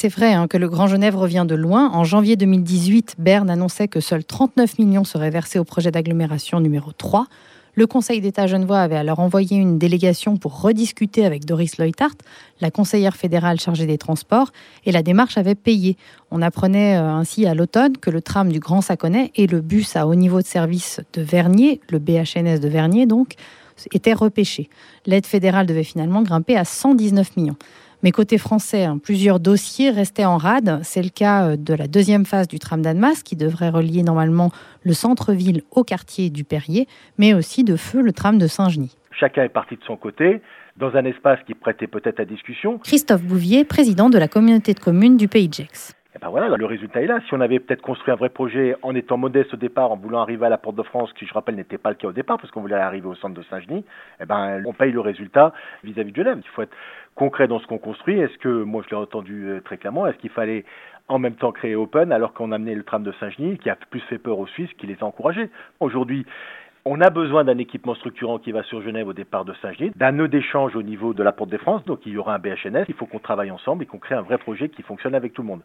C'est vrai hein, que le Grand Genève revient de loin. En janvier 2018, Berne annonçait que seuls 39 millions seraient versés au projet d'agglomération numéro 3. Le Conseil d'État genevois avait alors envoyé une délégation pour rediscuter avec Doris Leuthart, la conseillère fédérale chargée des transports, et la démarche avait payé. On apprenait euh, ainsi à l'automne que le tram du Grand Saconnet et le bus à haut niveau de service de Vernier, le BHNS de Vernier donc, étaient repêchés. L'aide fédérale devait finalement grimper à 119 millions. Mais côté français, hein, plusieurs dossiers restaient en rade. C'est le cas euh, de la deuxième phase du tram d'Annemasse qui devrait relier normalement le centre-ville au quartier du Perrier, mais aussi de feu le tram de Saint-Genis. Chacun est parti de son côté dans un espace qui prêtait peut-être à discussion. Christophe Bouvier, président de la communauté de communes du Pays de Gex. Et ben voilà, le résultat est là. Si on avait peut-être construit un vrai projet en étant modeste au départ, en voulant arriver à la Porte de France, qui je rappelle n'était pas le cas au départ, parce qu'on voulait arriver au centre de Saint-Genis, eh ben on paye le résultat vis-à-vis de Genève. Il faut être concret dans ce qu'on construit. Est-ce que, moi je l'ai entendu euh, très clairement, est-ce qu'il fallait en même temps créer Open alors qu'on a amené le tram de Saint-Genis, qui a plus fait peur aux Suisses qu'il les a encouragés? Aujourd'hui, on a besoin d'un équipement structurant qui va sur Genève au départ de Saint-Genis, d'un nœud d'échange au niveau de la Porte des France, donc il y aura un BHNS, il faut qu'on travaille ensemble et qu'on crée un vrai projet qui fonctionne avec tout le monde.